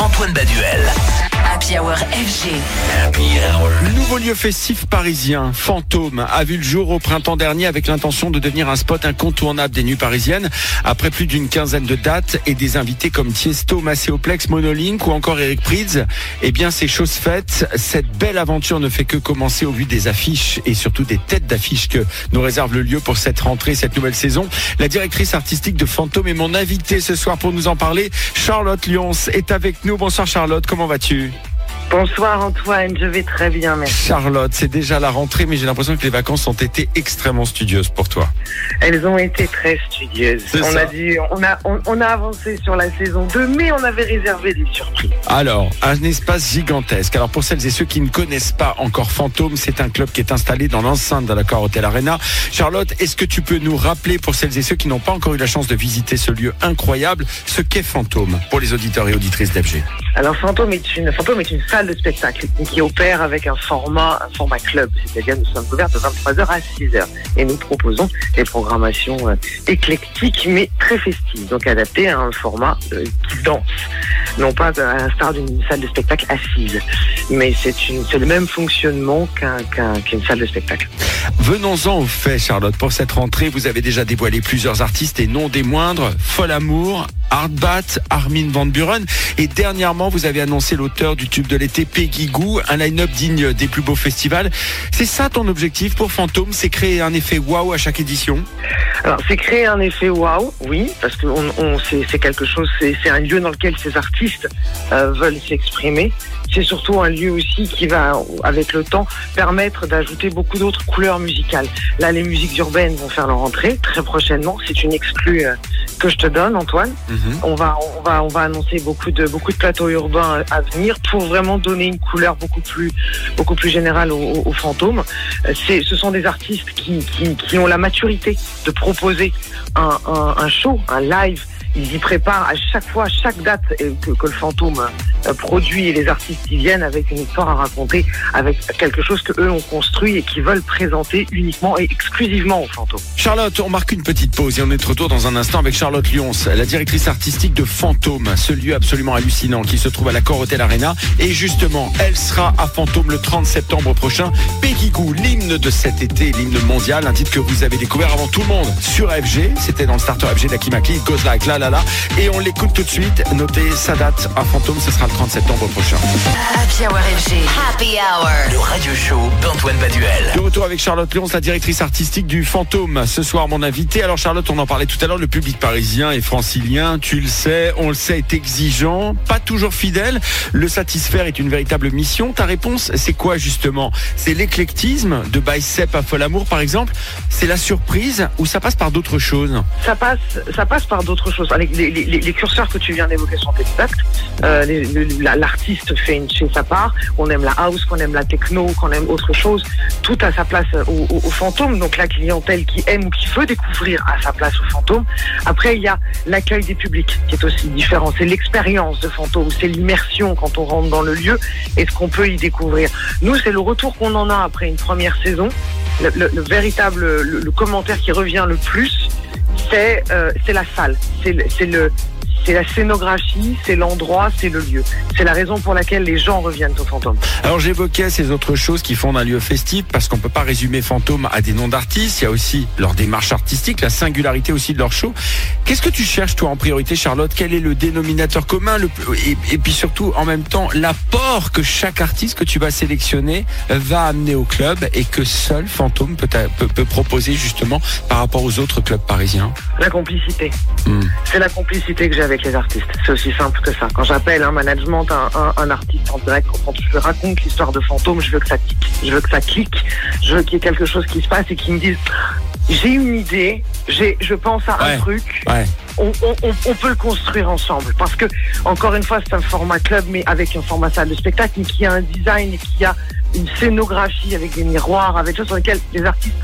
Antoine Baduel. Happy FG. Le nouveau lieu festif parisien, Fantôme, a vu le jour au printemps dernier avec l'intention de devenir un spot incontournable des nuits parisiennes. Après plus d'une quinzaine de dates et des invités comme Tiesto, Macéoplex, Monolink ou encore Eric Prydz, eh bien c'est chose faite. Cette belle aventure ne fait que commencer au vu des affiches et surtout des têtes d'affiches que nous réserve le lieu pour cette rentrée, cette nouvelle saison. La directrice artistique de Fantôme est mon invitée ce soir pour nous en parler. Charlotte Lyons est avec nous. Bonsoir Charlotte, comment vas-tu? Bonsoir Antoine, je vais très bien, merci. Charlotte, c'est déjà la rentrée, mais j'ai l'impression que les vacances ont été extrêmement studieuses pour toi. Elles ont été très studieuses. On ça. a, dit, on, a, on, on a avancé sur la saison 2, mais on avait réservé des surprises. Alors, un espace gigantesque. Alors pour celles et ceux qui ne connaissent pas encore Fantôme, c'est un club qui est installé dans l'enceinte de la Car Hotel Arena. Charlotte, est-ce que tu peux nous rappeler pour celles et ceux qui n'ont pas encore eu la chance de visiter ce lieu incroyable, ce qu'est Fantôme pour les auditeurs et auditrices d'FG Alors Fantôme est une, Fantôme est une salle de spectacle qui opère avec un format, un format club, c'est-à-dire nous sommes ouverts de 23h à 6h et nous proposons des programmations euh, éclectiques mais très festives, donc adaptées à un format euh, qui danse, non pas à l'instar d'une salle de spectacle assise, mais c'est le même fonctionnement qu'un, qu'un- qu'une salle de spectacle. Venons-en au fait, Charlotte. Pour cette rentrée, vous avez déjà dévoilé plusieurs artistes et non des moindres. Fol Amour, Hardbat, Armin Van Buren. Et dernièrement, vous avez annoncé l'auteur du tube de l'été, Peggy Goo, un line-up digne des plus beaux festivals. C'est ça ton objectif pour Fantôme, c'est créer un effet waouh à chaque édition? Alors, c'est créer un effet waouh, oui, parce que on, on- c'est, quelque chose, c'est, c'est un lieu dans lequel ces artistes euh, veulent s'exprimer. C'est surtout un lieu aussi qui va, avec le temps, permettre d'ajouter beaucoup d'autres couleurs musicales. Là, les musiques urbaines vont faire leur entrée très prochainement. C'est une exclue euh, que je te donne, Antoine. On va, on va, on va annoncer beaucoup de, beaucoup de plateaux urbains à venir pour vraiment donner une couleur beaucoup plus, beaucoup plus générale aux, aux fantômes. Euh, C'est, ce sont des artistes qui, qui, qui ont la maturité de proposer un, un, un show, un live. Ils y préparent à chaque fois, à chaque date euh, que, que le fantôme euh, produit et les artistes qui viennent avec une histoire à raconter, avec quelque chose que eux ont construit et qui veulent présenter uniquement et exclusivement aux fantômes. Charlotte, on marque une petite pause et on est de retour dans un instant avec Charlotte Lyons, la directrice artistique de Fantôme, ce lieu absolument hallucinant qui se trouve à la Cor Hotel Arena. Et justement, elle sera à Fantôme le 30 septembre prochain. Peggy Goo, l'hymne de cet été, l'hymne mondial, un titre que vous avez découvert avant tout le monde sur FG. C'était dans le starter FG d'Akimakli, It Goes Like La La La. Et on l'écoute tout de suite. Notez sa date à Fantôme, ce sera le 30 septembre prochain. Happy Hour FG. Happy Hour. Le radio show d'Antoine Baduel. De retour avec Charlotte Lyons, la directrice artistique du Fantôme. Ce soir, mon invité. Alors Charlotte, on en parlait tout à l'heure, le public parisien et francilien, tu le sais, on le sait, est exigeant, pas toujours fidèle. Le satisfaire est une véritable mission. Ta réponse, c'est quoi justement? C'est l'éclectisme de Bicep à Fol Amour, par exemple? C'est la surprise ou ça passe par d'autres choses? Ça passe, ça passe par d'autres choses. Les, les- les- les curseurs que tu viens d'évoquer sont exacts. Euh, les- L'artiste fait une sa part. On aime la house, qu'on aime la techno, qu'on aime autre chose. Tout a sa place au, fantôme. Donc la clientèle qui aime ou qui veut découvrir a sa place au fantôme. Après, il y a l'accueil des publics qui est aussi différent. C'est l'expérience de fantôme, c'est l'immersion quand on rentre dans le lieu et ce qu'on peut y découvrir. Nous, c'est le retour qu'on en a après une première saison. Le, le- le véritable, le, commentaire qui revient le plus, c'est euh, la salle, c'est le, c'est la scénographie, c'est l'endroit, c'est le lieu. C'est la raison pour laquelle les gens reviennent au fantôme. Alors j'évoquais ces autres choses qui font d'un lieu festif parce qu'on peut pas résumer Fantôme à des noms d'artistes. Il y a aussi leur démarche artistique, la singularité aussi de leur show. Qu'est-ce que tu cherches toi en priorité, Charlotte? Quel est le dénominateur commun le, et, et puis surtout en même temps l'apport que chaque artiste que tu vas sélectionner va amener au club et que seul Fantôme peut, peut, peut proposer justement par rapport aux autres clubs parisiens? La complicité. Hmm. C'est la complicité que j'ai avec les artistes. C'est aussi simple que ça. Quand j'appelle un management, un, un, un artiste en direct, quand je raconte l'histoire de fantôme, je veux que ça clique. Je veux que ça clique. Je veux qu'il y ait quelque chose qui se passe et qu'ils me disent j'ai une idée, j'ai, je pense à Ouais. un truc, Ouais. on, on, on, on peut le construire ensemble. Parce que, encore une fois, c'est un format club, mais avec un format salle de spectacle, mais qui a un design et qui a une scénographie avec des miroirs, avec des choses sur lesquelles les artistes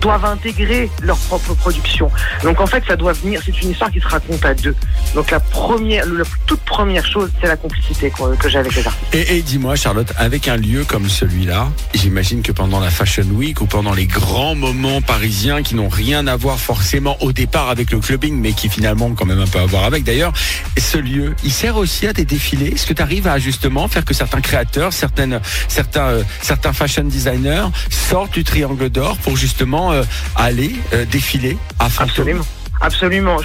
doivent intégrer leur propre production. Donc en fait, ça doit venir. C'est une histoire qui se raconte à deux. Donc la première, la toute première chose, c'est la complicité que, j'ai avec les artistes. Et, et dis-moi, Charlotte, avec un lieu comme celui-là, j'imagine que pendant la Fashion Week ou pendant les grands moments parisiens qui n'ont rien à voir forcément au départ avec le clubbing, mais qui finalement ont quand même un peu à voir avec. D'ailleurs, ce lieu, il sert aussi à des défilés? Est-ce que tu arrives à justement faire que certains créateurs, certaines, certains, euh, certains fashion designers sortent du triangle d'or pour justement euh, aller euh, défiler à Fantôme Absolument. Absolument.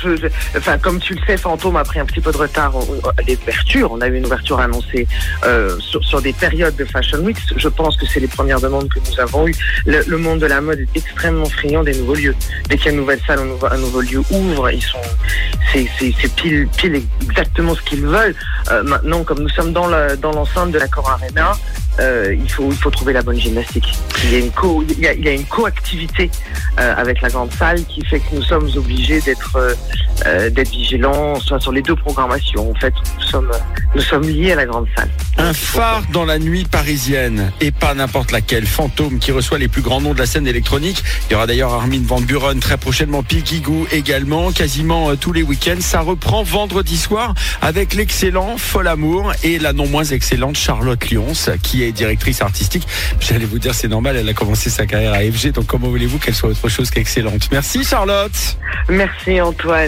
Enfin, comme tu le sais, Fantôme a pris un petit peu de retard à l'ouverture. On a eu une ouverture annoncée euh, sur, des périodes de Fashion Week. Je pense que c'est les premières demandes que nous avons eues. Le, monde de la mode est extrêmement friand des nouveaux lieux. Dès qu'il y a une nouvelle salle, un nouveau, lieu ouvre, ils sont, c'est, pile, pile exactement ce qu'ils veulent. Maintenant, comme nous sommes dans, le, dans l'enceinte de la Cor Arena, euh, il faut, il faut trouver la bonne gymnastique. Il y a une co, il y a, il y a une coactivité euh, avec la grande salle qui fait que nous sommes obligés d'être euh, euh, d'être vigilants soit sur les deux programmations. En fait, nous sommes nous sommes liés à la grande salle. Un phare dans la nuit parisienne et pas n'importe laquelle. Fantôme qui reçoit les plus grands noms de la scène électronique. Il y aura d'ailleurs Armin Van Buren très prochainement, Piggy Goo également, quasiment euh, tous les week-ends. Ça reprend vendredi soir avec l'excellent Fol Amour et la non moins excellente Charlotte Lyons qui est directrice artistique. J'allais vous dire c'est normal, elle a commencé sa carrière à FG, donc comment voulez-vous qu'elle soit autre chose qu'excellente? Merci Charlotte. Merci Antoine.